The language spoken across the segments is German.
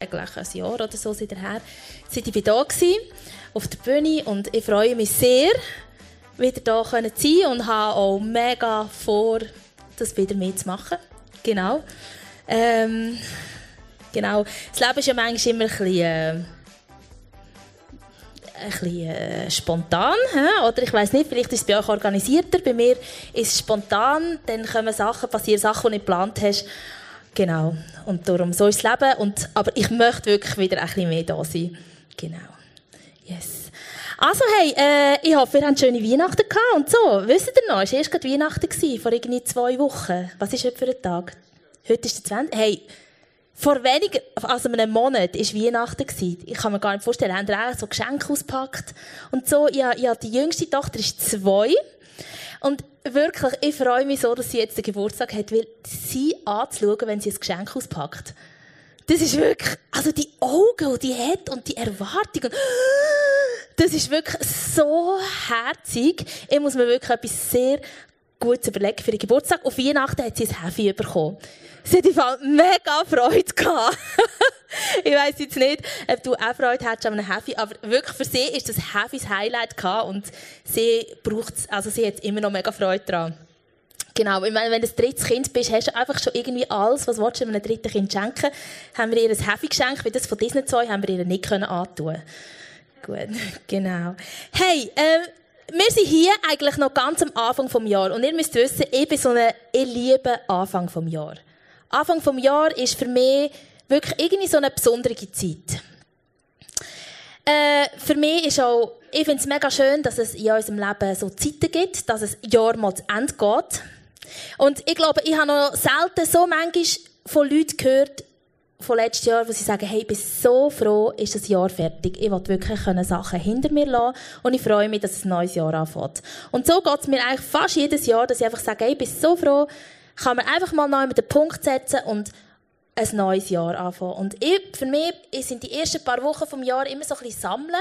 eigentlich ein Jahr oder so seit her, seit ich da war, auf der Bühne und ich freue mich sehr, wieder da zu sein und habe auch mega vor, das wieder mitzumachen. Genau. Ähm, genau. Das Leben ist ja manchmal immer ein bisschen, äh, ein bisschen äh, spontan, he? oder ich weiß nicht, vielleicht ist es bei euch organisierter. Bei mir ist es spontan, dann kommen Sachen, passieren Sachen, die du nicht geplant hast. Genau. Und darum, so ist das Leben. Und, aber ich möchte wirklich wieder ein bisschen mehr da sein. Genau. Yes. Also, hey, äh, ich hoffe, ihr habt schöne Weihnachten gehabt und so. Wisst ihr noch? Es war erst gerade Weihnachten, gewesen, vor irgendwie zwei Wochen. Was ist heute für ein Tag? Heute ist der 20. Hey, vor weniger, also einem Monat war Weihnachten. Gewesen. Ich kann mir gar nicht vorstellen, haben ihr auch so Geschenke ausgepackt? Und so, ja, ja, die jüngste Tochter ist zwei. Und wirklich, ich freue mich so, dass sie jetzt den Geburtstag hat, weil sie anzuschauen, wenn sie ein Geschenk auspackt. Das ist wirklich, also die Augen, die die hat und die Erwartungen. Das ist wirklich so herzig. Ich muss mir wirklich etwas sehr Gutes überlegen für den Geburtstag. Auf Weihnachten hat sie ein Heavy bekommen. Sie hat mega Freude gehabt. ich weiss jetzt nicht, ob du auch Freude hast an einem Heavy, aber wirklich für sie ist das Heavy das Highlight gehabt und sie braucht also sie hat immer noch mega Freude daran. Genau, ich meine, wenn du ein drittes Kind bist, hast du einfach schon irgendwie alles, was du einem dritten Kind schenken. Haben wir ihr ein Heavy geschenkt, wie das von diesen zwei haben wir ihr nicht können antun. Gut, genau. Hey, ähm, wir sind hier eigentlich noch ganz am Anfang vom Jahr und ihr müsst wissen, ich bin so eine, ich liebe Anfang vom Jahr. Anfang vom Jahr ist für mich wirklich irgendwie so eine besondere Zeit. Äh, für mich ist auch, ich finde es mega schön, dass es in unserem Leben so Zeiten gibt, dass es Jahr mal zu Ende geht. Und ich glaube, ich habe noch selten so manchmal von Leuten gehört, von letztes Jahr, wo sie sagen, hey, ich bin so froh, ist das Jahr fertig. Ich will wirklich Sachen hinter mir lassen und ich freue mich, dass ein neues Jahr anfängt. Und so geht es mir eigentlich fast jedes Jahr, dass ich einfach sage, hey, ich bin so froh, kann man einfach mal neu mit den Punkt setzen und ein neues Jahr anfangen. Und ich, für mich sind die ersten paar Wochen vom Jahr immer so ein bisschen sammeln.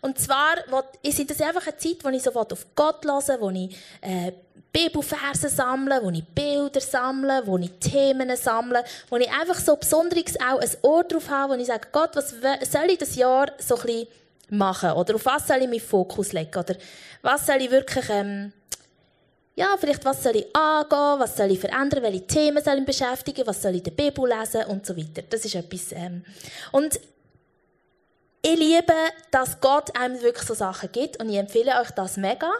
Und zwar ist das einfach eine Zeit, wo ich so auf Gott höre, wo ich äh, Bibelverse sammle, wo ich Bilder sammle, wo ich Themen sammle, wo ich einfach so besonderes auch ein Ohr drauf habe, wo ich sage, Gott, was soll ich das Jahr so ein bisschen machen? Oder auf was soll ich meinen Fokus legen? Oder was soll ich wirklich, ähm, ja, vielleicht was soll ich angehen, was soll ich verändern, welche Themen soll ich beschäftigen, was soll ich in der Bibel lesen und so weiter. Das ist etwas, ähm, und ich liebe, dass Gott einem wirklich so Sachen gibt und ich empfehle euch das mega.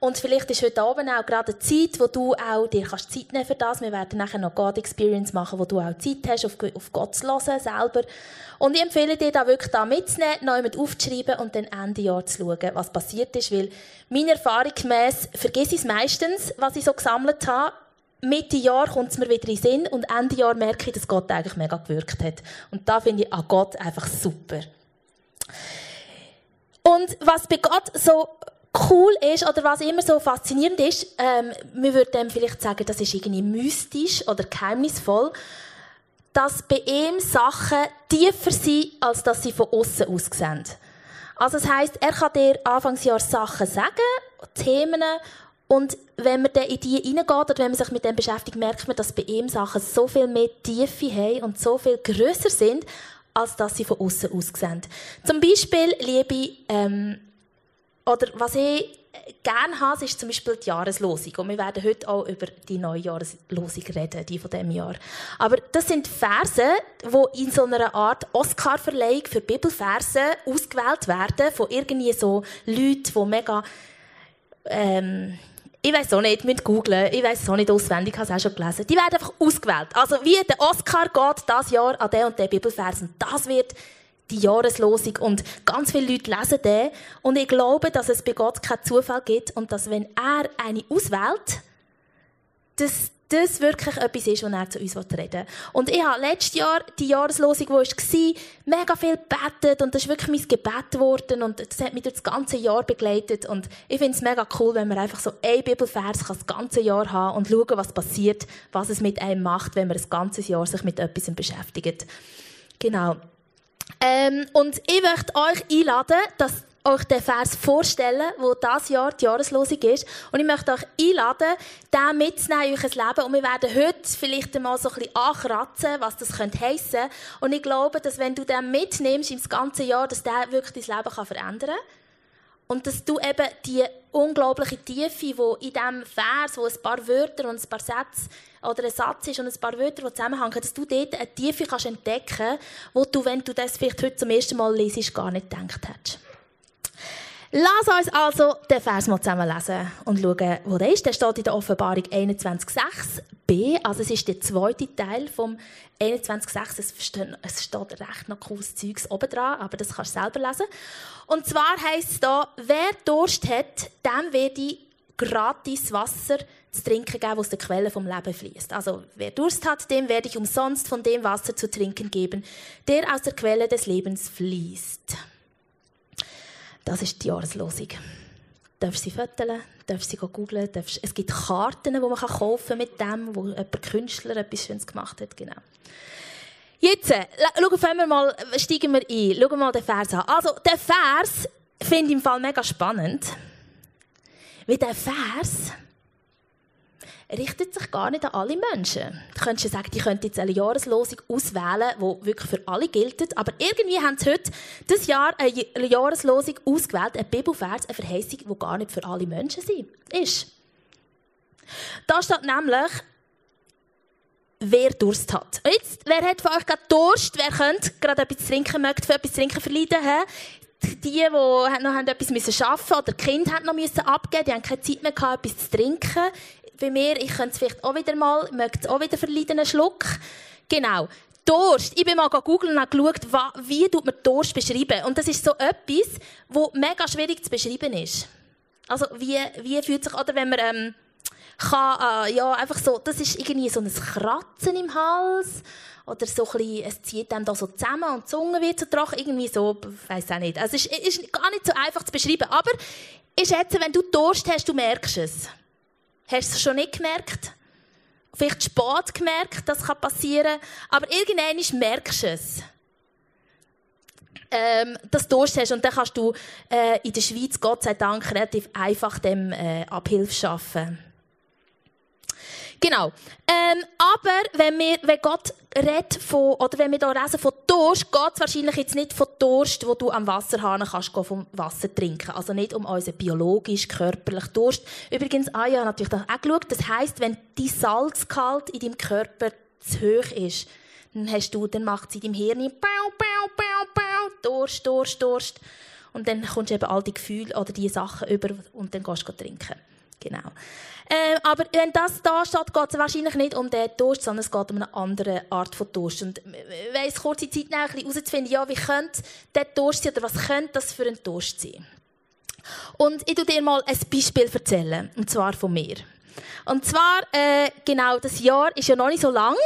Und vielleicht ist heute Abend auch gerade eine Zeit, wo du auch dir kannst Zeit nehmen für das. Wir werden nachher noch God Experience machen, wo du auch Zeit hast, auf, auf Gott zu hören selber. Und ich empfehle dir da wirklich da mitzunehmen, neu mit aufzuschreiben und dann Ende Jahr zu schauen, was passiert ist. Weil meiner Erfahrung gemäss vergesse ich es meistens, was ich so gesammelt habe. Mitte Jahr kommt es mir wieder in den Sinn und Ende Jahr merke ich, dass Gott eigentlich mega gewirkt hat. Und da finde ich an Gott einfach super. Und was bei Gott so cool ist oder was immer so faszinierend ist, ähm, wir würden vielleicht sagen, das ist irgendwie mystisch oder geheimnisvoll, dass bei ihm Sachen tiefer sind, als dass sie von außen aussehen. Also das heißt, er kann dir Anfangsjahr Sachen sagen, Themen, und wenn man dann in die hineingeht oder wenn man sich mit dem beschäftigt, merkt man, dass bei ihm Sachen so viel mehr Tiefe haben und so viel größer sind, als dass sie von außen aussehen. Zum Beispiel liebe ähm, oder was ich gerne habe, ist zum Beispiel die Jahreslosung. Und wir werden heute auch über die neue Jahreslosung reden, die von diesem Jahr. Aber das sind Verse, die in so einer Art Oscar-Verleihung für Bibelverse ausgewählt werden von irgendwie so Leuten, die mega, ähm, ich weiß auch nicht, mit googlen, ich weiß auch nicht auswendig, habe es auch schon gelesen. Die werden einfach ausgewählt. Also wie der Oscar geht das Jahr an der und der Bibelvers. Und das wird die Jahreslosung und ganz viele Leute lesen den und ich glaube, dass es bei Gott keinen Zufall gibt und dass wenn er eine auswählt, dass das wirklich etwas ist, was er zu uns reden will. Und ich habe letztes Jahr die Jahreslosung, die war, mega viel gebetet und das ist wirklich mein Gebet geworden und das hat mich durch das ganze Jahr begleitet und ich finde es mega cool, wenn man einfach so ein Bibelvers das ganze Jahr haben und schauen, was passiert, was es mit einem macht, wenn man das ganze Jahr sich mit etwas beschäftigt. Genau. Ähm, und ich möchte euch einladen, dass euch den Vers vorstellen, wo das Jahr die Jahreslosung ist. Und ich möchte euch einladen, den mitzunehmen in euer Leben. Und wir werden heute vielleicht einmal so ein bisschen ankratzen, was das heissen könnte. Und ich glaube, dass wenn du den mitnimmst im ganzen Jahr, dass der wirklich dein Leben verändern kann. Und dass du eben die unglaubliche Tiefe, die in diesem Vers, wo ein paar Wörter und ein paar Sätze oder ein Satz ist und ein paar Wörter, die zusammenhängen, dass du dort eine Tiefe kannst entdecken kannst, wo du, wenn du das vielleicht heute zum ersten Mal liest, gar nicht gedacht hättest. Lass uns also den Vers mal zusammen lesen und schauen, wo der ist. Der steht in der Offenbarung 21,6b. Also es ist der zweite Teil vom 21,6. Es steht recht noch cooles Zeugs oben dran, aber das kannst du selber lesen. Und zwar heisst es da, wer Durst hat, dem werde ich gratis Wasser zu trinken geben, was der Quelle vom Leben fließt. Also wer Durst hat, dem werde ich umsonst von dem Wasser zu trinken geben, der aus der Quelle des Lebens fließt. Das ist die Jahreslosung. Darfst sie fotografieren, darfst sie googlen, darfst, es gibt Karten, die man kaufen kann mit dem, wo ein Künstler etwas Schönes gemacht hat. Genau. Jetzt, äh, wir mal, steigen wir ein. Schauen wir mal den Vers an. Also, der Vers finde ich im Fall mega spannend. Weil der Vers richtet sich gar nicht an alle Menschen. Du könntest ja sagen, die könnten jetzt eine Jahreslosung auswählen, die wirklich für alle gilt. Aber irgendwie haben sie heute das Jahr eine Jahreslosung ausgewählt, ein Bibelvers, eine Verheißung, die gar nicht für alle Menschen ist. Da steht nämlich, wer Durst hat. Jetzt, wer hat von euch gerade Durst? Wer könnte gerade etwas trinken, möchte für etwas trinken verleiden? Die, die noch etwas arbeiten oder die Kinder haben noch abgeben, die haben keine Zeit mehr gehabt, etwas zu trinken bei mir, ich könnte es vielleicht auch wieder mal, möchte es auch wieder verleiden, einen Schluck. Genau. Durst. Ich bin mal googeln und geschaut, wie tut man Durst beschreiben. Und das ist so etwas, wo mega schwierig zu beschreiben ist. Also, wie, wie fühlt sich, oder wenn man, ähm, kann, äh, ja, einfach so, das ist irgendwie so ein Kratzen im Hals. Oder so ein bisschen, es zieht dann da so zusammen und die Zunge wird so trocken. Irgendwie so, weiss auch nicht. Also, es ist, ist gar nicht so einfach zu beschreiben. Aber ich schätze, wenn du Durst hast, du merkst es. Hast du es schon nicht gemerkt? Vielleicht spät gemerkt, das kann passieren. Aber irgendwann merkst du es. Ähm, dass du Durst hast. Und dann kannst du äh, in der Schweiz, Gott sei Dank, relativ einfach dem äh, Abhilfe schaffen. Genau. Ähm, aber wenn, wir, wenn Gott redet von, oder wenn wir hier lesen von Durst, geht es wahrscheinlich jetzt nicht von Durst, wo du am Wasserhahn kannst vom Wasser trinken. Also nicht um unseren biologisch, körperlich Durst. Übrigens, ah ja, natürlich auch geschaut. Das heisst, wenn die Salzgehalt in deinem Körper zu hoch ist, dann hast du, dann macht sie in deinem Hirn bau, bau, bau, bau, Durst, Durst, Durst. Und dann kommst du eben all die Gefühle oder die Sachen über und dann gehst du trinken. Genau. Äh, aber wenn das da steht, geht es wahrscheinlich nicht um den Durst, sondern es geht um eine andere Art von Durst. Und wenn es kurze Zeit nehmen, herauszufinden, ja, wie könnte der Durst sein oder was könnte das für ein Durst sein? Und ich tue dir mal ein Beispiel erzählen, und zwar von mir. Und zwar, äh, genau, das Jahr ist ja noch nicht so lang,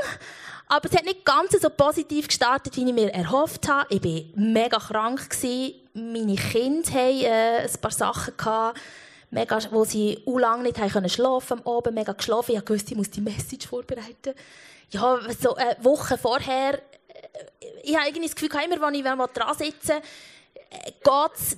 aber es hat nicht ganz so positiv gestartet, wie ich mir erhofft habe. Ich war mega krank. Gewesen. Meine Kinder hatten äh, ein paar Sachen. Gehabt mega, wo sie u lang nicht haben schlafen am Abend, mega geschlafen. Ich wusste, ich muss die Message vorbereiten. Ja, so eine Woche vorher, äh, ich habe irgendwie das Gefühl, immer wenn ich dran sitze, äh, geht's,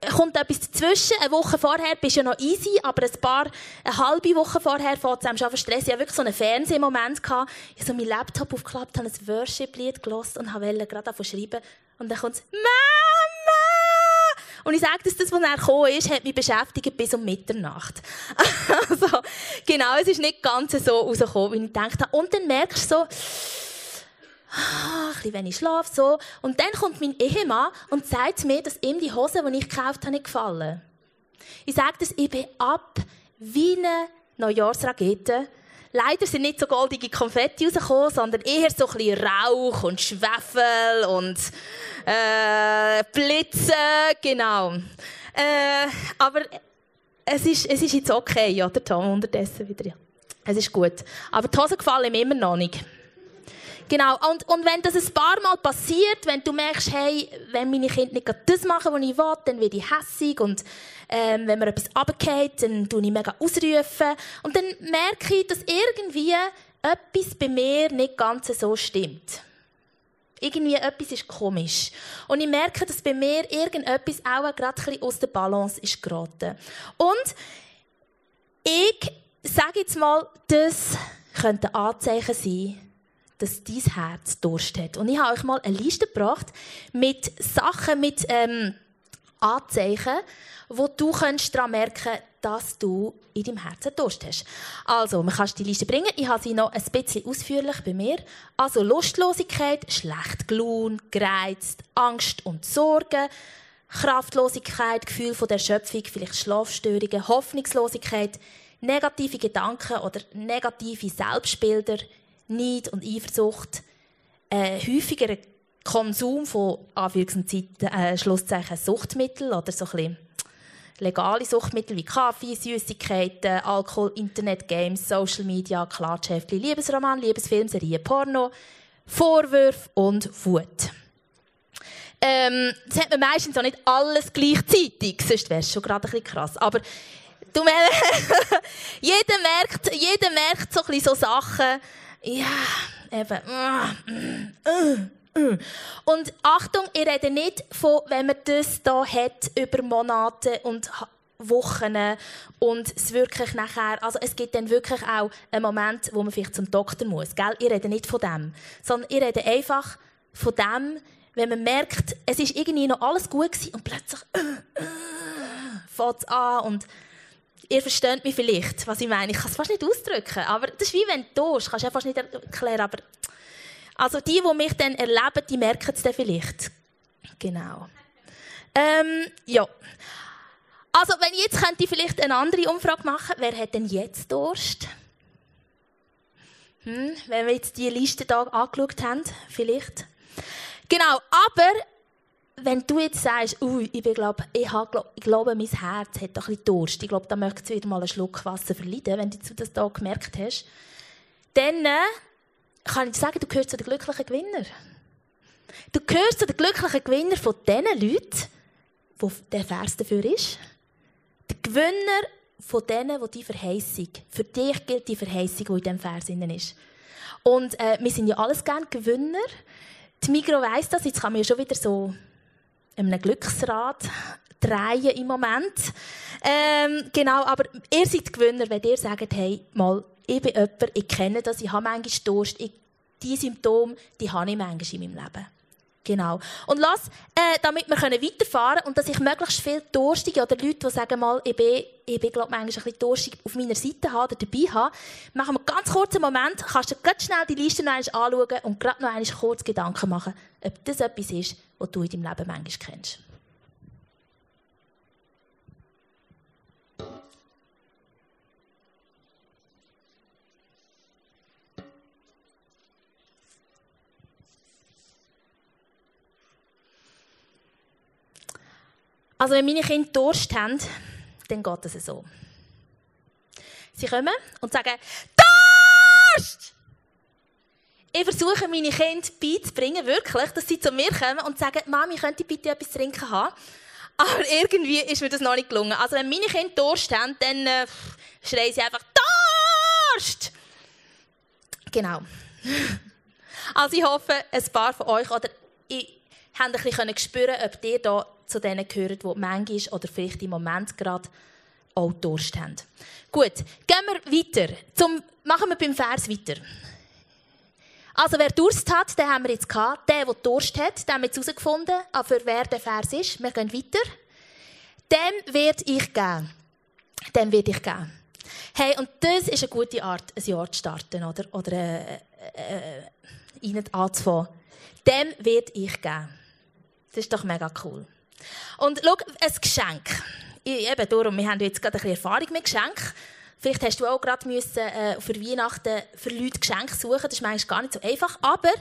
äh, kommt etwas dazwischen. Eine Woche vorher bist du ja noch easy, aber ein paar, eine halbe Woche vorher fängt es einem Stress. Ich hatte wirklich so einen Fernsehmoment. Ich habe so meinen Laptop aufgeklappt, habe ein Worship-Lied gelesen und wollte gerade davon schreiben. Und dann kommt es, und ich sage, dass das, was er gekommen ist, hat mich beschäftigt bis um Mitternacht. also, genau, es ist nicht ganz so rausgekommen, wie ich gedacht habe. Und dann merkst du so, ah, ein bisschen wenig Schlaf, so. Und dann kommt mein Ehemann und sagt mir, dass ihm die Hose, die ich gekauft habe, nicht gefallen. Ich sage das, ich bin ab wie eine Neujahrsrakete Leider sind nicht so goldige Konfetti rausgekommen, sondern eher so ein bisschen Rauch und Schwefel und äh, Blitze, genau. Äh, aber es ist, es ist jetzt okay, oder Tom, unterdessen wieder. Es ist gut. Aber die Hosen gefallen mir immer noch nicht. Genau. Und, und wenn das ein paar Mal passiert, wenn du merkst, hey, wenn meine Kinder nicht das machen, was ich will, dann werde ich hässig und ähm, wenn mir etwas runtergeht, dann tue ich mega ausrufen. Und dann merke ich, dass irgendwie etwas bei mir nicht ganz so stimmt. Irgendwie etwas ist komisch. Und ich merke, dass bei mir irgendetwas auch gerade ein aus der Balance ist geraten. Und ich sage jetzt mal, das könnte ein Anzeichen sein, dass dein Herz Durst hat. Und ich habe euch mal eine Liste gebracht mit Sachen, mit ähm, Anzeichen, wo du daran merken dass du in deinem Herzen Durst hast. Also, man kann die Liste bringen. Ich habe sie noch ein bisschen ausführlich bei mir. Also Lustlosigkeit, schlecht gelaunt, gereizt, Angst und Sorgen, Kraftlosigkeit, Gefühl von der Schöpfung, vielleicht Schlafstörungen, Hoffnungslosigkeit, negative Gedanken oder negative Selbstbilder, Neid und Eifersucht, äh, häufiger Konsum von Anführungszeichen, äh, Schlusszeichen Suchtmittel oder so ein legale Suchtmittel wie Kaffee, Süßigkeiten, Alkohol, Internet, Games, Social Media, Klatschheftchen, Liebesroman, Liebesfilm, Serien, Porno, Vorwürfe und Wut. Ähm, das hat man meistens auch nicht alles gleichzeitig, sonst wäre es schon gerade ein bisschen krass. Aber du jeder merkt, jeder merkt so ein bisschen so Sachen, ja, eben, uh, uh, uh. Und Achtung, ich rede nicht von, wenn man das da hat über Monate und Wochen und es wirklich nachher, also es gibt dann wirklich auch einen Moment, wo man vielleicht zum Doktor muss, gell? Ich rede nicht von dem, sondern ich rede einfach von dem, wenn man merkt, es ist irgendwie noch alles gut gewesen und plötzlich äh, äh, fängt es an und ihr versteht mich vielleicht, was ich meine. Ich kann es fast nicht ausdrücken, aber das ist wie wenn du tust. Kannst du ja fast nicht erklären, aber also die, die mich dann erleben, die merken es dann vielleicht. Genau. Ähm, ja. Also, wenn ich jetzt könnte ich vielleicht eine andere Umfrage machen, wer hat denn jetzt Durst? Hm, wenn wir jetzt die Liste da angeschaut haben, vielleicht. Genau, aber wenn du jetzt sagst, ui, ich, glaub, ich, hab, ich glaube, mein Herz hat ein Durst, ich glaube, da möchte es wieder mal einen Schluck Wasser verleiden, wenn du das da gemerkt hast, dann äh, kann ich dir sagen, du gehörst zu den glücklichen Gewinner. Du gehörst zu den glücklichen Gewinner von den Leuten, wo der Vers dafür ist. Der Gewinner von denen, die die Verheißung, für dich gilt die Verheißung, die in diesem Vers ist. Und äh, wir sind ja alles gerne Gewinner. Die Migro weiss das, jetzt kann man ja schon wieder so einem Glücksrad drehen im Moment. Ähm, genau, aber ihr seid Gewinner, wenn ihr sagt, hey, mal, ich bin jemand, ich kenne das, ich habe manchmal Durst, ich, die Symptome, die habe ich manchmal in meinem Leben. Genau. Und lass, äh, damit wir weiterfahren können und dass ich möglichst viele Durstige oder Leute, die sagen mal, ich bin, ich bin glaube manchmal ein bisschen durstig auf meiner Seite habe oder dabei habe, machen wir einen ganz kurzen Moment, kannst du ganz schnell die Liste noch anschauen und gerade noch einmal kurz Gedanken machen, ob das etwas ist, was du in deinem Leben manchmal kennst. Also wenn meine Kinder Durst haben, dann geht es so. Sie kommen und sagen, Durst! Ich versuche meine Kinder beizubringen, wirklich, dass sie zu mir kommen und sagen, Mami, könnte ich bitte etwas trinken haben? Aber irgendwie ist mir das noch nicht gelungen. Also wenn meine Kinder Durst haben, dann äh, schreien sie einfach, Durst! Genau. Also ich hoffe, ein paar von euch oder ich haben ein bisschen spüren ob ihr da zu denen gehört, die manchmal oder vielleicht im Moment gerade auch Durst haben. Gut, gehen wir weiter. Zum, machen wir beim Vers weiter. Also wer Durst hat, den haben wir jetzt gehabt. Der, der Durst hat, den haben wir jetzt herausgefunden. Aber für wer der Vers ist, wir gehen weiter. Dem werde ich geben. Dem werde ich geben. Hey, und das ist eine gute Art, ein Jahr zu starten, oder? Oder äh, äh, äh, anzufangen. Dem werde ich geben. Das ist doch mega cool. Und schau, ein Geschenk. Ich, eben darum, wir haben jetzt gerade ein bisschen Erfahrung mit Geschenken. Vielleicht hast du auch gerade müssen, äh, für Weihnachten für Leute Geschenke suchen. Das ist manchmal gar nicht so einfach. Aber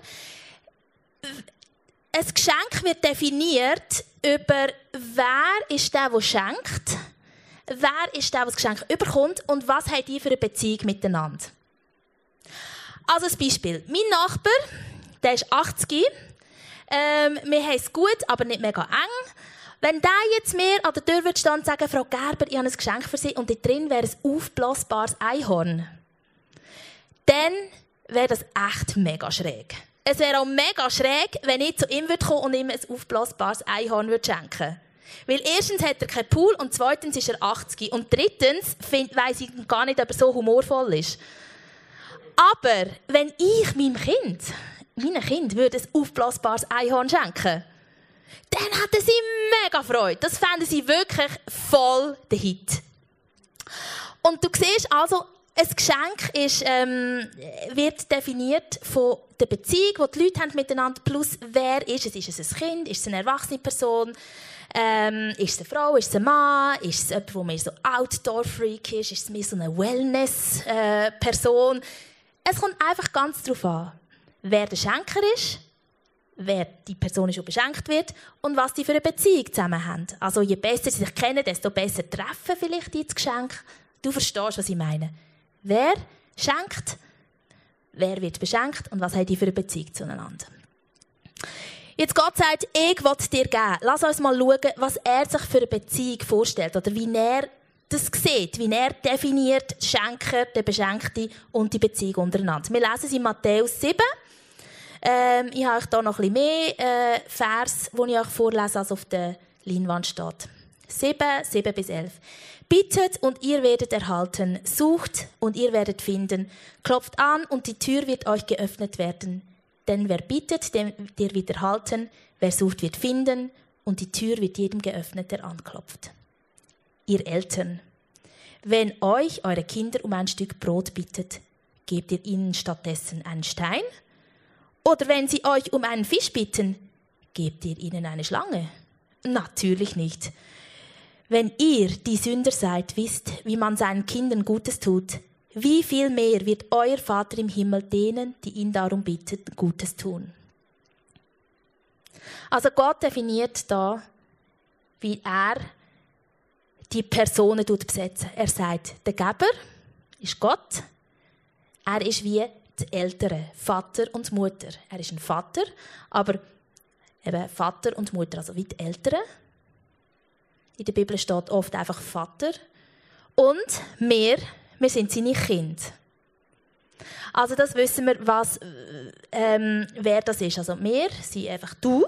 ein Geschenk wird definiert über, wer ist der, der schenkt, wer ist der, der das Geschenk überkommt und was haben die für eine Beziehung miteinander. Also ein Beispiel. Mein Nachbar, der ist 80 ähm, wir haben es gut, aber nicht mega eng. Wenn der jetzt mir an der Tür würde stehen und sagen, Frau Gerber, ich habe ein Geschenk für Sie und da drin wäre ein aufblasbares Einhorn, dann wäre das echt mega schräg. es wäre auch mega schräg, wenn ich zu ihm würde kommen und ihm ein aufblasbares Einhorn würde schenken Weil erstens hat er keinen Pool und zweitens ist er 80. Und drittens weiss ich gar nicht, ob er so humorvoll ist. Aber wenn ich meinem Kind, meinem Kind würde ein aufblasbares Einhorn schenken, dann hätten sie mega Freude. Das fänden sie wirklich voll der Hit. Und du siehst also, ein Geschenk ist, ähm, wird definiert von der Beziehung, die die Leute haben miteinander, plus wer ist es? Ist es ein Kind? Ist es eine erwachsene Person? Ähm, ist es eine Frau? Ist es ein Mann? Ist es jemand, der mehr so Outdoor-Freak ist? Ist es mehr so eine Wellness-Person? es kommt einfach ganz darauf an, wer der Schenker ist, wer die Person die beschenkt wird und was die für eine Beziehung zusammen haben. Also je besser sie sich kennen, desto besser treffen vielleicht die das Geschenk. Du verstehst, was ich meine. Wer schenkt, wer wird beschenkt und was haben die für eine Beziehung zueinander. Jetzt Gott sagt, ich will dir geben. Lass uns mal schauen, was er sich für eine Beziehung vorstellt oder wie er das sieht, wie er definiert Schenker, der Beschenkte und die Beziehung untereinander. Wir lesen es in Matthäus 7. Ähm, ich habe euch hier noch ein bisschen mehr äh, Vers, die ich euch vorlese, als auf der Leinwand steht. 7, 7 bis 11. Bittet und ihr werdet erhalten. Sucht und ihr werdet finden. Klopft an und die Tür wird euch geöffnet werden. Denn wer bittet, der wird erhalten. Wer sucht, wird finden. Und die Tür wird jedem geöffnet, der anklopft. Ihr Eltern, wenn euch eure Kinder um ein Stück Brot bittet, gebt ihr ihnen stattdessen einen Stein? Oder wenn sie euch um einen Fisch bitten, gebt ihr ihnen eine Schlange? Natürlich nicht. Wenn ihr, die Sünder seid, wisst, wie man seinen Kindern Gutes tut, wie viel mehr wird euer Vater im Himmel denen, die ihn darum bitten, Gutes tun? Also Gott definiert da, wie er die Personen besetzen. Er sagt, der Geber ist Gott. Er ist wie die Eltern, Vater und Mutter. Er ist ein Vater, aber eben Vater und Mutter, also wie die Eltern. In der Bibel steht oft einfach Vater. Und wir, wir sind seine Kinder. Also das wissen wir, was, ähm, wer das ist. Also wir sind einfach du,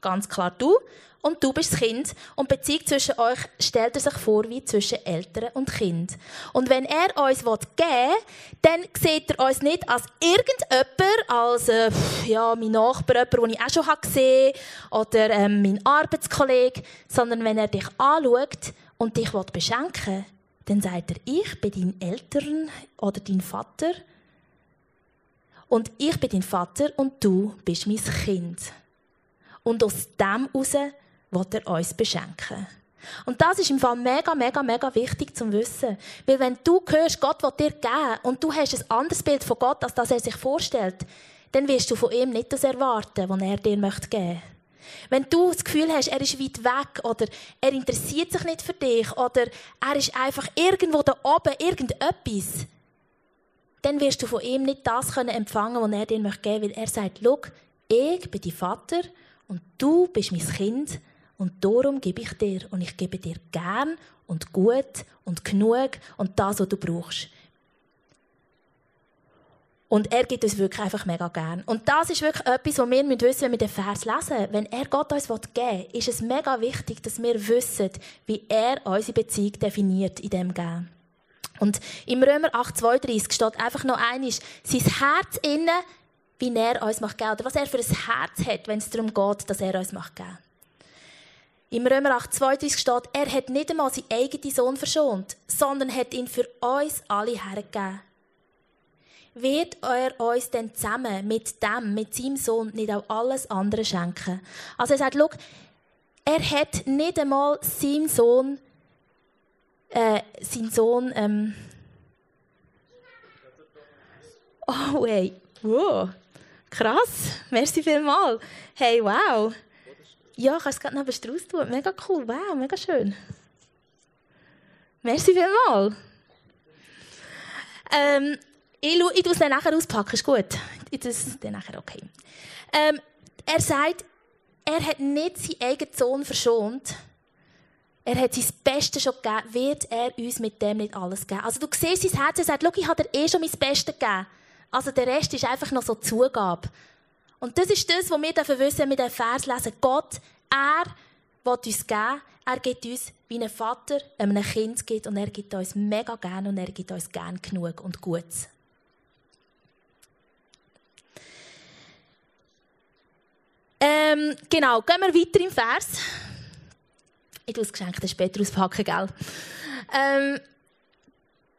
ganz klar du, und du bist das Kind. Und die Beziehung zwischen euch stellt er sich vor wie zwischen Eltern und Kind. Und wenn er uns geben will, dann sieht er uns nicht als irgendjemand, als äh, ja, mein Nachbar, jemand, den ich auch schon gesehen habe, oder äh, mein Arbeitskollege, sondern wenn er dich anschaut und dich beschenken will, dann sagt er, ich bin dein Eltern oder dein Vater. Und ich bin dein Vater und du bist mein Kind. Und aus dem heraus will er uns beschenken. Und das ist im Fall mega, mega, mega wichtig zu wissen. Weil wenn du hörst, Gott will dir geben und du hast ein anderes Bild von Gott, als das er sich vorstellt, dann wirst du von ihm nicht das erwarten, was er dir möchte geben Wenn du das Gefühl hast, er ist weit weg oder er interessiert sich nicht für dich oder er ist einfach irgendwo da oben, irgendetwas, dann wirst du von ihm nicht das können empfangen, was er dir möchte geben, weil er sagt, schau, ich bin dein Vater und du bist mein Kind und darum gebe ich dir und ich gebe dir gern und gut und genug und das, was du brauchst. Und er gibt uns wirklich einfach mega gern. Und das ist wirklich etwas, was wir wissen wenn wir den Vers lesen. Wenn er Gott uns geben will, ist es mega wichtig, dass wir wissen, wie er unsere Beziehung definiert in dem Geben. Und im Römer 8,32 steht einfach noch eines, sein Herz innen, wie er uns macht geben. Oder was er für ein Herz hat, wenn es darum geht, dass er uns macht geben. Im Römer 8, 32 steht, er hat nicht einmal seinen eigenen Sohn verschont, sondern hat ihn für uns alle hergegeben. Wird er uns denn zusammen mit dem, mit seinem Sohn, nicht auch alles andere schenken? Also er sagt, schau, er hat nicht einmal seinen Sohn, äh, seinen Sohn, ähm, oh, hey, wow, krass, merci vielmals. Hey, wow. Ja, kannst es gerade noch Strauß tun. Mega cool. Wow, mega schön. Merci vielmals. Ähm, ich, ich tue es dann nachher auspacken, ist gut. Ich tue es dann nachher, okay. Ähm, er sagt, er hat nicht seinen eigenen Sohn verschont. Er hat sein Bestes schon gegeben. Wird er uns mit dem nicht alles geben? Also du siehst sein Herz, er sagt, schau, ich habe dir eh schon mein Bestes gegeben. Also der Rest ist einfach noch so Zugabe. Und das ist das, was wir dürfen wissen, mit dem Vers lesen. Gott, er will uns geben, er gibt uns, wie ein Vater einem Kind gibt, und er gibt uns mega gern und er gibt uns gern genug und Gutes. Ähm, genau, gehen wir weiter im Vers. Ich tue das Geschenk später auspacken, gell? Ähm,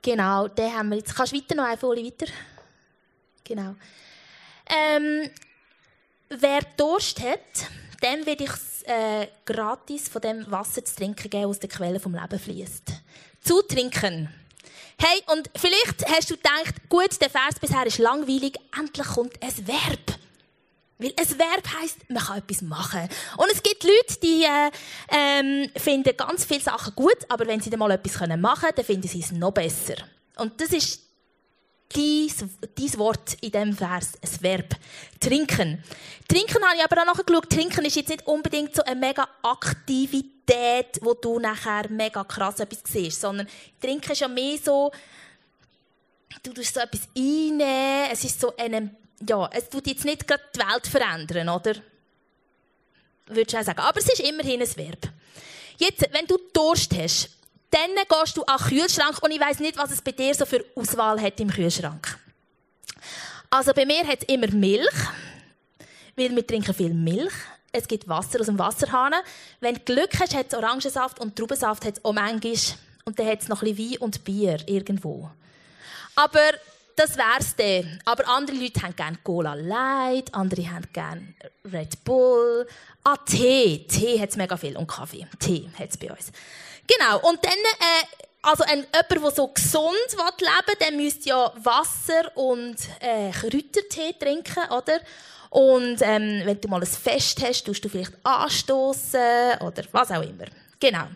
genau, den haben wir jetzt. Kannst du weiter noch einfach weiter? Genau. Ähm, wer Durst hat, dem werde ich äh, gratis von dem Wasser zu trinken geben, aus der Quelle vom Leben fließt. Zu trinken. Hey, und vielleicht hast du gedacht, gut, der Vers bisher ist langweilig, endlich kommt ein Verb. Weil ein Verb heisst, man kann etwas machen. Und es gibt Leute, die äh, ähm, finden ganz viele Sachen gut, aber wenn sie dann mal etwas machen können, dann finden sie es noch besser. Und das ist dein, Wort in diesem Vers, ein Verb. Trinken. Trinken habe ich aber auch nachher geschaut. Trinken ist jetzt nicht unbedingt so eine mega Aktivität, wo du nachher mega krass etwas siehst, sondern Trinken ist ja mehr so, du tust so etwas einnehmen, es ist so eine, ja, es tut jetzt nicht gerade die Welt verändern, oder? Würdest du auch sagen. Aber es ist immerhin ein Verb. Jetzt, wenn du Durst hast, dann gehst du an den Kühlschrank und ich weiß nicht, was es bei dir so für Auswahl hat im Kühlschrank. Also bei mir hat es immer Milch, weil wir trinken viel Milch. Es gibt Wasser aus dem Wasserhahn. Wenn du Glück hast, hat es Orangensaft und Traubensaft hat es auch manchmal. Und dann hat es noch ein bisschen Wein und Bier irgendwo. Aber das wär's dann. Aber andere Leute haben gerne Cola Light, andere haben gerne Red Bull. Ah, Tee. Tee hat es mega viel. Und Kaffee. Tee hat es bei uns. Genau. Und dann, äh, also ein, jemand, der so gesund leben will, der müsste ja Wasser und äh, Kräutertee trinken, oder? Und ähm, wenn du mal ein Fest hast, tust du vielleicht anstoßen oder was auch immer. Genau.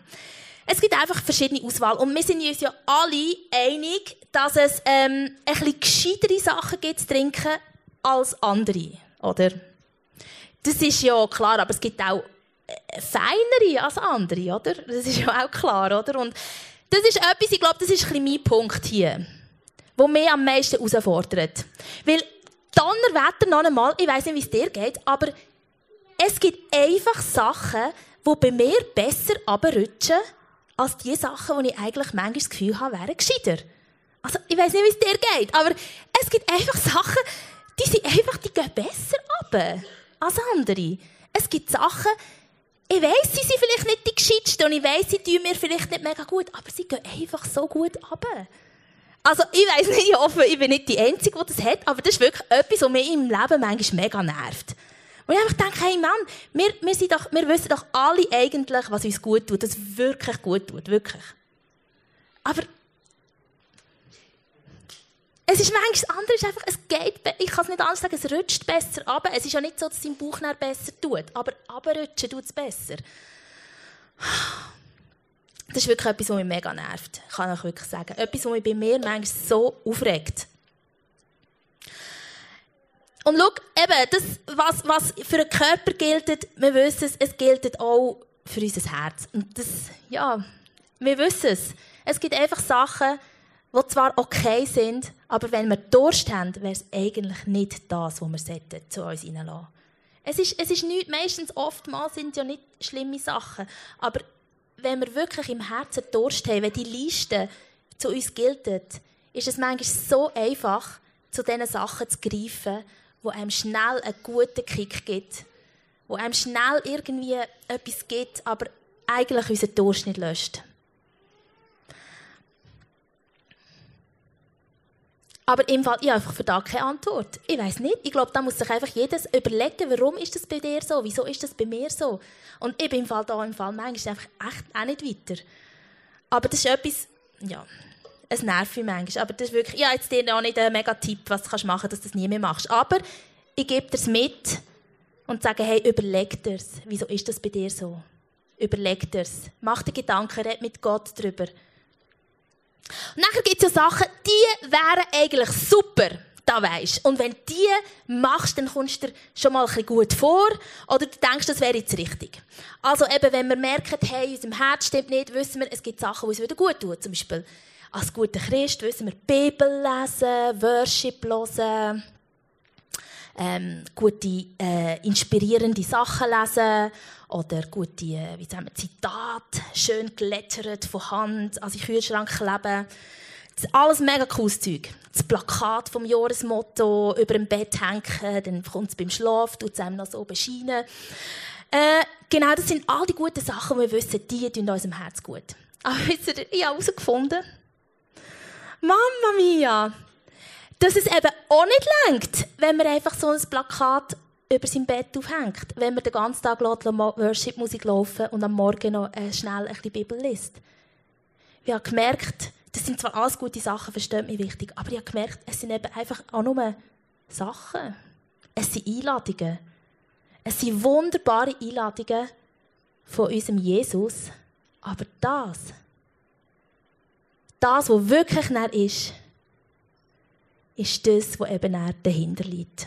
Es gibt einfach verschiedene Auswahl. Und wir sind uns ja alle einig, dass es ähm, ein bisschen gescheitere Sachen gibt zu trinken als andere. Oder? Das ist ja klar, aber es gibt auch feinere als andere, oder? Das ist ja auch klar, oder? Und das ist etwas, ich glaube, das ist ein mein Punkt hier, wo mich am meisten herausfordert. Weil Donnerwetter noch einmal, ich weiß nicht, wie es dir geht, aber es gibt einfach Sachen, die bei mir besser abrutschen, als die Sachen, die ich eigentlich manchmal das Gefühl habe, wären gescheiter. Also, ich weiß nicht, wie es dir geht, aber es gibt einfach Sachen, die sind einfach, die gehen besser ab als andere. Es gibt Sachen, ich weiss, sie sind vielleicht nicht die gescheitsten und ich weiss, sie tun mir vielleicht nicht mega gut, aber sie gehen einfach so gut ab. Also, ich weiss nicht, ich hoffe, ich bin nicht die Einzige, die das hat, aber das ist wirklich etwas, was mich im Leben manchmal mega nervt. Und ich einfach denke, hey Mann, wir, wir, sind doch, wir wissen doch alle eigentlich, was uns gut tut, das wirklich gut tut, wirklich. Aber es ist manchmal ist einfach, es geht, ich kann es nicht anders sagen, es rutscht besser ab. Es ist ja nicht so, dass es im Bauch besser tut, aber abrutschen tut es besser. Das ist wirklich etwas, was mich mega nervt, kann ich wirklich sagen. Etwas, was mich bei mir manchmal so aufregt. Und schau, eben, das, was, was für den Körper gilt, wir wissen es, es gilt auch für unser Herz. Und das, ja, wir wissen es. Es gibt einfach Sachen, die zwar okay sind, aber wenn wir Durst haben, wäre es eigentlich nicht das, was wir zu uns hineinlassen es ist, es ist nicht, meistens, oftmals sind ja nicht schlimme Sachen, aber wenn wir wirklich im Herzen Durst haben, wenn die Liste zu uns gilt, ist es manchmal so einfach, zu diesen Sachen zu greifen, wo einem schnell einen guten Kick gibt, wo einem schnell irgendwie etwas gibt, aber eigentlich unseren Durst nicht löscht. Aber im Fall, ich habe einfach für da keine Antwort. Ich weiß nicht. Ich glaube, da muss sich einfach jedes überlegen, warum ist das bei dir so? Wieso ist das bei mir so? Und ich bin im Fall da im Fall manchmal einfach echt auch nicht weiter. Aber das ist etwas, ja, es nervt mich manchmal. Aber das ist wirklich, ich habe jetzt dir auch nicht einen mega Tipp, was du machen kannst, dass du das nie mehr machst. Aber ich gebe dir es mit und sage, hey, überleg dir Wieso ist das bei dir so? Überleg dir Mach dir Gedanken, red mit Gott darüber. Und nachher gibt es ja Sachen, die wären eigentlich super, da weisst. Und wenn die machst, dann kommst du dir schon mal ein bisschen gut vor oder du denkst, das wäre jetzt richtig. Also eben, wenn wir merken, hey, unserem Herz stimmt nicht, wissen wir, es gibt Sachen, die uns wieder gut tun. Zum Beispiel, als guter Christ wissen wir, Bibel lesen, Worship hören, ähm, gute, äh, inspirierende Sachen lesen oder gute äh, wie sagen wir, Zitate, schön gelettert von Hand an den Kühlschrank kleben. Das ist alles mega cooles Zeug. Das Plakat vom Jahresmotto über dem Bett hängen, dann kommt es beim Schlaf, tut es einem noch so bescheinen. Äh, genau, das sind all die guten Sachen, die wir wissen, die tun unserem Herz gut. Aber wisst ihr, ich habe herausgefunden, Mama mia, dass es eben auch nicht lenkt, wenn man einfach so ein Plakat über sein Bett aufhängt, wenn man den ganzen Tag Worship-Musik laufen und am Morgen noch äh, schnell ein bisschen Bibel liest. Ich habe gemerkt, das sind zwar alles gute Sachen, versteht mich wichtig, aber ich habe gemerkt, es sind eben einfach auch nur Sachen. Es sind Einladungen. Es sind wunderbare Einladungen von unserem Jesus, aber das, das, was wirklich näher ist, ist das, was eben näher dahinter liegt.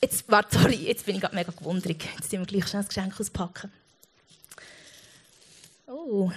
Jetzt, warte, sorry, jetzt bin ich gerade mega gewundert. Jetzt müssen wir gleich schnell das Geschenk auspacken. Oh.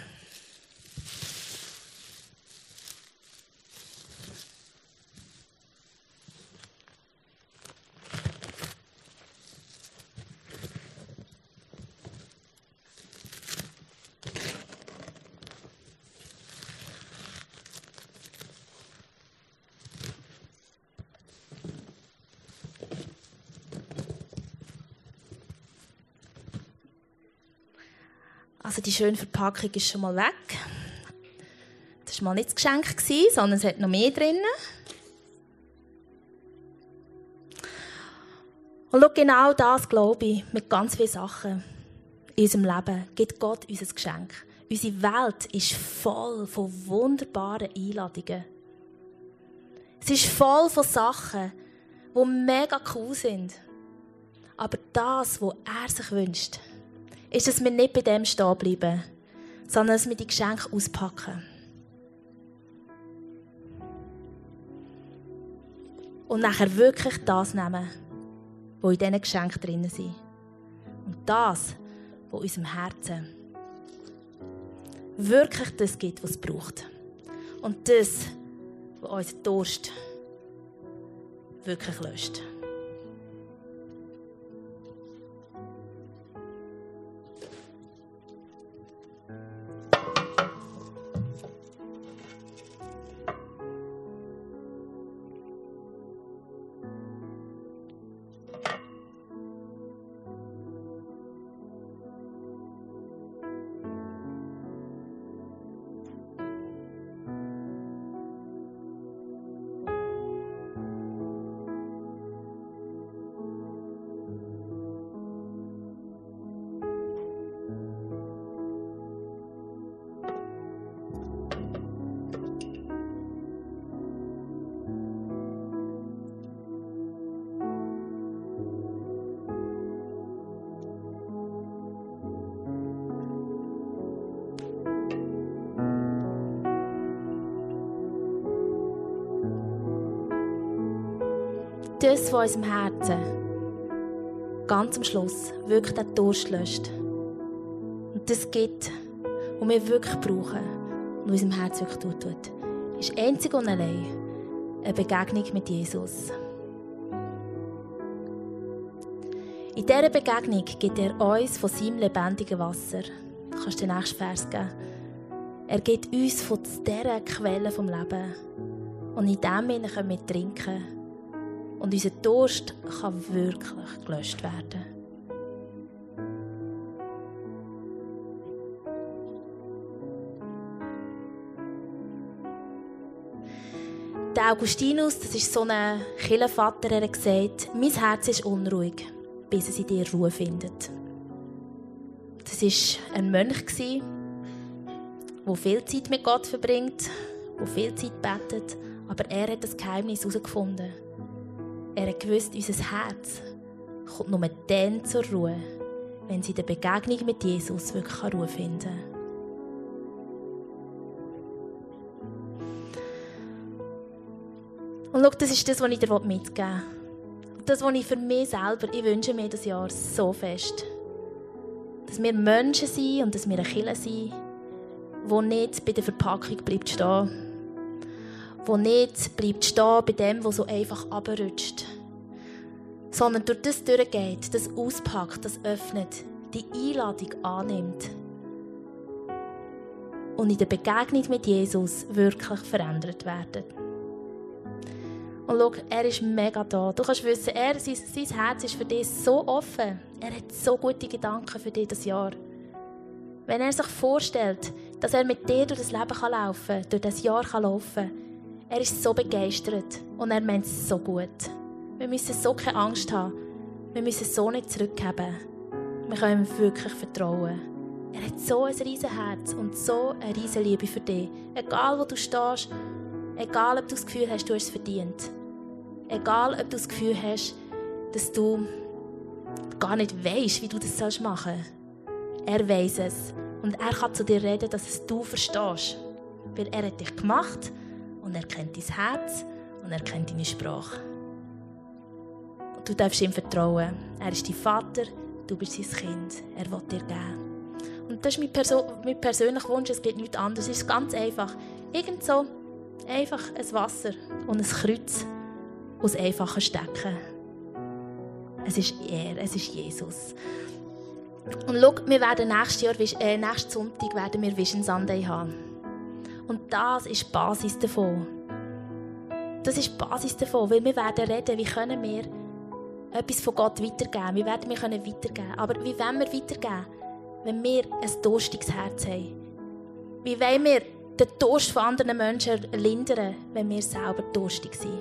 Also die schöne Verpackung ist schon mal weg. Das war mal nicht das Geschenk, sondern es hat noch mehr drin. Und schau, genau das glaube ich, mit ganz vielen Sachen in unserem Leben gibt Gott uns ein Geschenk. Unsere Welt ist voll von wunderbaren Einladungen. Es ist voll von Sachen, die mega cool sind. Aber das, was er sich wünscht, ist, dass wir nicht bei dem stehen bleiben, sondern dass wir die Geschenke auspacken. Und nachher wirklich das nehmen, was in diesen Geschenken drin sind. Und das, was unserem Herzen wirklich das gibt, was es braucht. Und das, was unseren Durst wirklich löscht. Das von unserem Herzen ganz am Schluss wirklich den Durst löscht. Und das gibt, was wir wirklich brauchen und unserem Herzen wirklich gut tut, ist einzig und allein eine Begegnung mit Jesus. In dieser Begegnung gibt er uns von seinem lebendigen Wasser. Du kannst den nächsten Vers geben. Er gibt uns von dieser Quelle vom Leben. Und in dem können wir trinken und unser Durst kann wirklich gelöscht werden. Der Augustinus, das ist so ein Kirchenvater, er hat gesagt, mein Herz ist unruhig, bis es in dir Ruhe findet. Das war ein Mönch, der viel Zeit mit Gott verbringt, der viel Zeit betet, aber er hat das Geheimnis herausgefunden. Er hat gewusst, unser Herz kommt nur dann zur Ruhe, wenn sie in der Begegnung mit Jesus wirklich Ruhe finden kann. Und schau, das ist das, was ich dir mitgeben will. Das, was ich für mich selber, ich wünsche mir das Jahr so fest. Dass wir Menschen sind und dass wir eine Kirche sind, die nicht bei der Verpackung bleibt stehen, wo nicht bleibt stehen bei dem, wo so einfach abrutscht, sondern durch das durchgeht, das auspackt, das öffnet, die Einladung annimmt und in der Begegnung mit Jesus wirklich verändert werden. Und schau, er ist mega da. Du kannst wissen, er, sein, sein Herz ist für dich so offen. Er hat so gute Gedanken für dich das Jahr. Wenn er sich vorstellt, dass er mit dir durch das Leben laufen kann, durch das Jahr kann laufen kann, er ist so begeistert und er meint es so gut. Wir müssen so keine Angst haben. Wir müssen so nicht zurückgeben. Wir können ihm wirklich vertrauen. Er hat so ein riesen Herz und so eine riesen Liebe für dich. Egal wo du stehst, egal ob du das Gefühl hast, du hast es verdient. Egal ob du das Gefühl hast, dass du gar nicht weißt, wie du das machen sollst. Er weiß es. Und er kann zu dir reden, dass es du verstehst. Weil er hat dich gemacht und er kennt dein Herz und er kennt deine Sprache. Und du darfst ihm vertrauen. Er ist dein Vater, du bist sein Kind. Er will dir geben. Und das ist mein, Perso mein persönlicher Wunsch, es geht nichts anderes. Es ist ganz einfach. Irgend so einfach ein Wasser und ein Kreuz aus einfachen Stecken. Es ist er, es ist Jesus. Und schau, wir werden nächstes Jahr, äh, nächsten Sonntag werden wir Vision Sunday haben. Und das ist die Basis davon. Das ist die Basis davon, weil wir werden reden, wie können wir etwas von Gott weitergeben. Wie werden wir können weitergeben. Aber wie wollen wir weitergeben, wenn wir ein durstiges Herz haben? Wie wollen wir den Durst von anderen Menschen lindern, wenn wir selber durstig sind?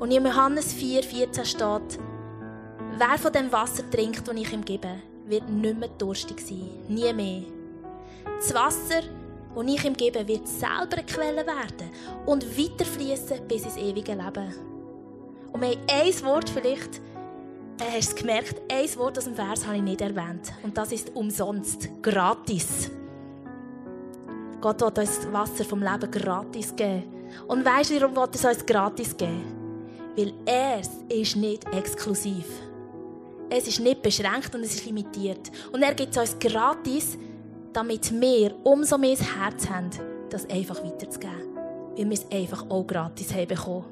Und in Johannes 4, 14 steht, Wer von dem Wasser trinkt, das ich ihm gebe, wird nicht mehr durstig sein. Nie mehr. Das Wasser, das ich ihm gebe, wird selber eine Quelle werden und weiterfließen bis ins ewige Leben. Und wir ein Wort vielleicht, äh, hast du gemerkt, ein Wort aus dem Vers habe ich nicht erwähnt. Und das ist umsonst, gratis. Gott will uns das Wasser vom Leben gratis geben. Und weißt du, warum will er es uns gratis geben? Weil er ist nicht exklusiv. Es ist nicht beschränkt und es ist limitiert. Und er gibt es uns gratis, damit wir umso mehr Herz haben, das einfach weiterzugeben. Weil wir es einfach auch gratis haben bekommen.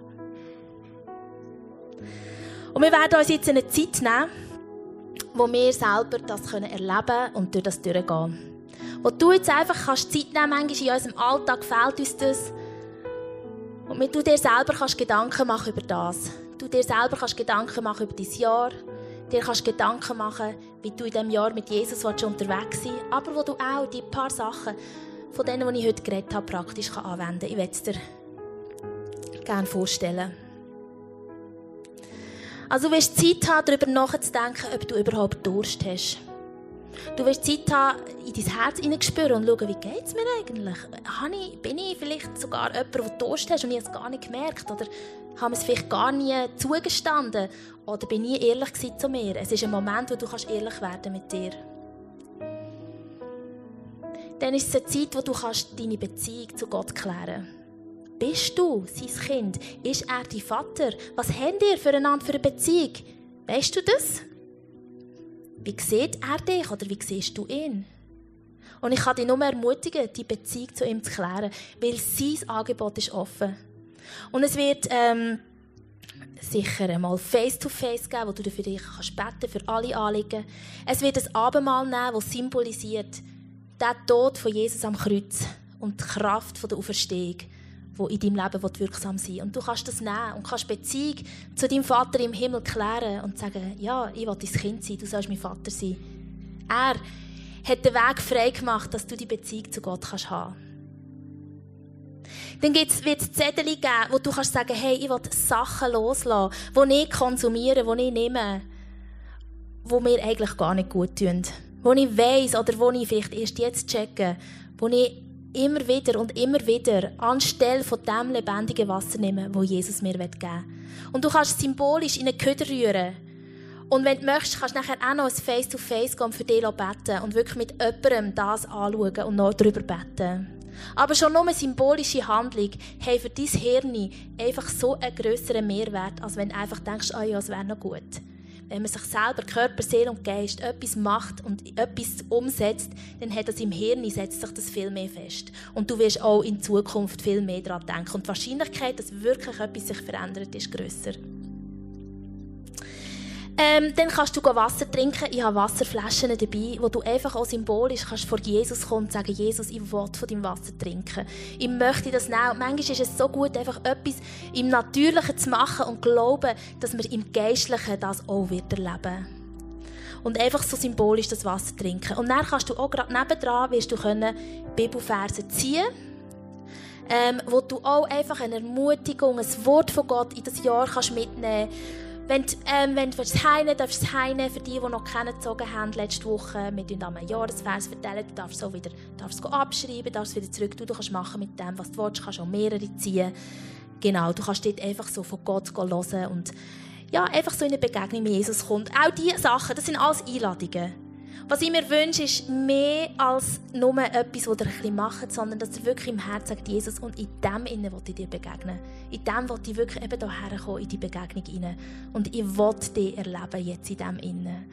Und wir werden uns jetzt eine Zeit nehmen, wo wir selber das erleben können und durch das durchgehen. Wo du jetzt einfach kannst Zeit nehmen, manchmal in unserem Alltag fehlt uns das. Und du dir selber kannst Gedanken machen über das. Du dir selber kannst Gedanken machen über dein Jahr, dir kannst Gedanken machen, wie du in diesem Jahr mit Jesus unterwegs sein aber wo du auch die paar Sachen von denen, die ich heute geredet habe, praktisch anwenden kannst. Ich möchte es dir gerne vorstellen. Also du wirst Zeit haben, darüber nachzudenken, ob du überhaupt Durst hast. Du wirst Zeit haben, in dein Herz hineinzuspüren und schauen, wie geht es mir eigentlich? bin ich vielleicht sogar jemand, der Durst hat und ich es gar nicht gemerkt? Oder haben es vielleicht gar nie zugestanden? Oder bin ich ehrlich zu mir? Es ist ein Moment, wo du ehrlich werden mit dir. Dann ist es eine Zeit, wo du deine Beziehung zu Gott klären kannst. Bist du sein Kind? Ist er dein Vater? Was habt ihr füreinander für eine Beziehung? Weißt du das? Wie sieht er dich oder wie siehst du ihn? Und ich kann dich nur ermutigen, die Beziehung zu ihm zu klären, weil sein Angebot ist offen. Und es wird ähm, sicher einmal Face-to-Face geben, wo du für dich kannst beten für alle Anliegen. Es wird ein Abendmahl nehmen, das symbolisiert den Tod von Jesus am Kreuz und die Kraft der Auferstehung, die in deinem Leben wirksam sein. Und du kannst das nehmen und kannst Beziehung zu deinem Vater im Himmel klären und sagen, ja, ich will dein Kind sein, du sollst mein Vater sein. Er hat den Weg frei gemacht, dass du die Beziehung zu Gott kannst haben dann wird es Zettel geben, wo du kannst sagen, hey, ich will Sachen loslassen, die ich konsumiere, die ich nehme, die mir eigentlich gar nicht gut tun. Wo ich weiss oder wo ich vielleicht erst jetzt checke, wo ich immer wieder und immer wieder anstelle von dem lebendigen Wasser nehme, wo Jesus mir geben will. Und du kannst symbolisch in eine Köder rühren. Und wenn du möchtest, kannst du nachher auch noch ein Face-to-Face gehen und für dich beten und wirklich mit jemandem das anschauen und noch darüber beten. Aber schon nur eine symbolische Handlung hat für dein Hirn einfach so einen grösseren Mehrwert, als wenn du einfach denkst, oh ja, es wäre noch gut. Wenn man sich selber, Körper, Seele und Geist etwas macht und etwas umsetzt, dann hat das im Hirn, setzt sich das viel mehr fest. Und du wirst auch in Zukunft viel mehr daran denken. Und die Wahrscheinlichkeit, dass wirklich etwas sich verändert, ist grösser. Ähm, dann kannst du Wasser trinken. Ich habe Wasserflaschen dabei, wo du einfach auch symbolisch kannst vor Jesus kommen und sagen, Jesus, ich will von deinem Wasser trinken. Ich möchte das nehmen. manchmal ist es so gut, einfach etwas im Natürlichen zu machen und glauben, dass wir im Geistlichen das auch wird erleben und einfach so symbolisch das Wasser trinken. Und dann kannst du auch gerade nebendran, wirst du können Bibelverse ziehen ähm, wo du auch einfach eine Ermutigung, ein Wort von Gott in das Jahr kannst mitnehmen kannst wenn, ähm, wenn du das Heine darfst, Heine für die, die noch keinen gezogen haben, letzte Woche, wir tun einen Jahresvers verteilen, du darfst so wieder darfst abschreiben, darfst wieder zurück, du, du kannst machen mit dem, was du willst, du kannst auch mehrere ziehen. Genau, du kannst dort einfach so von Gott hören und ja, einfach so in eine Begegnung mit Jesus kommt. Auch diese Sachen, das sind alles Einladungen. Was ich mir wünsche, ist mehr als nur etwas, das ihr bisschen macht, sondern dass ihr wirklich im Herzen sagt, Jesus, und in dem innen will ich dir begegnen. In dem will ich wirklich eben hierher kommen, in die Begegnung hinein. Und ich will dich erleben, jetzt in dem innen.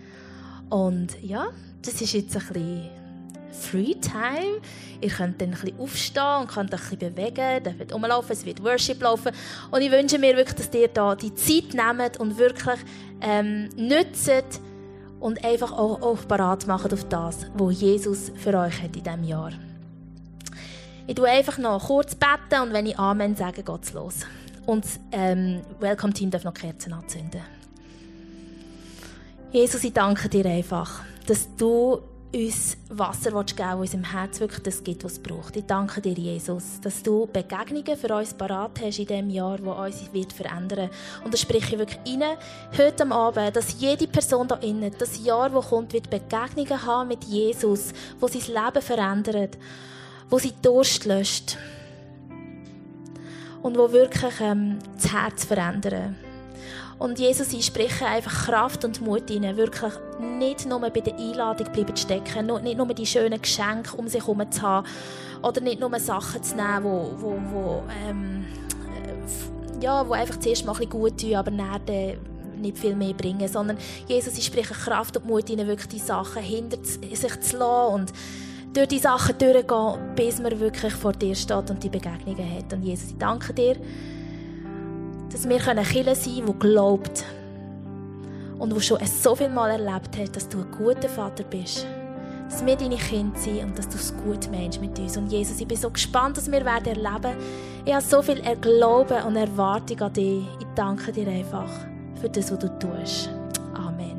Und ja, das ist jetzt ein bisschen Free Time. Ihr könnt dann ein bisschen aufstehen und könnt euch ein bisschen bewegen, dürft rumlaufen, es wird Worship laufen. Und ich wünsche mir wirklich, dass ihr da die Zeit nehmt und wirklich ähm, nützt, und einfach auch, auch parat machen auf das, was Jesus für euch hat in diesem Jahr. Ich tue einfach noch kurz beten und wenn ich Amen sage, geht's los. Und ähm, Welcome Team darf noch Kerzen anzünden. Jesus, ich danke dir einfach, dass du uns Wasser geben willst, unserem Herz wirklich das gibt, was es braucht. Ich danke dir, Jesus, dass du Begegnungen für uns parat hast in diesem Jahr, wo uns wird verändern Und das spreche ich wirklich rein, heute am Abend, dass jede Person da innen, das Jahr, das kommt, wird Begegnungen haben mit Jesus, wo sein Leben verändert, wo sie Durst löscht und wo wirklich ähm, das Herz verändert. Und Jesus, ich spreche einfach Kraft und Mut rein, wirklich nicht nur bei der Einladung bleiben stecken, nicht nur die schönen Geschenke um sich herum zu haben oder nicht nur Sachen zu nehmen, wo, wo, wo, ähm, äh, ja, wo einfach zuerst mal ein gut tun, aber dann nicht viel mehr bringen, sondern Jesus, ich spreche Kraft und Mut rein, wirklich die Sachen hinter sich zu lassen und durch die Sachen durchgehen, bis man wirklich vor dir steht und die Begegnungen hat. Und Jesus, ich danke dir, dass wir können Kirche sein können, glaubt und die schon so viel Mal erlebt hat, dass du ein guter Vater bist. Dass wir deine Kinder sind und dass du es gut meinst mit uns. Und Jesus, ich bin so gespannt, dass wir werden erleben Ich habe so viel Glauben und Erwartung an dich. Ich danke dir einfach für das, was du tust. Amen.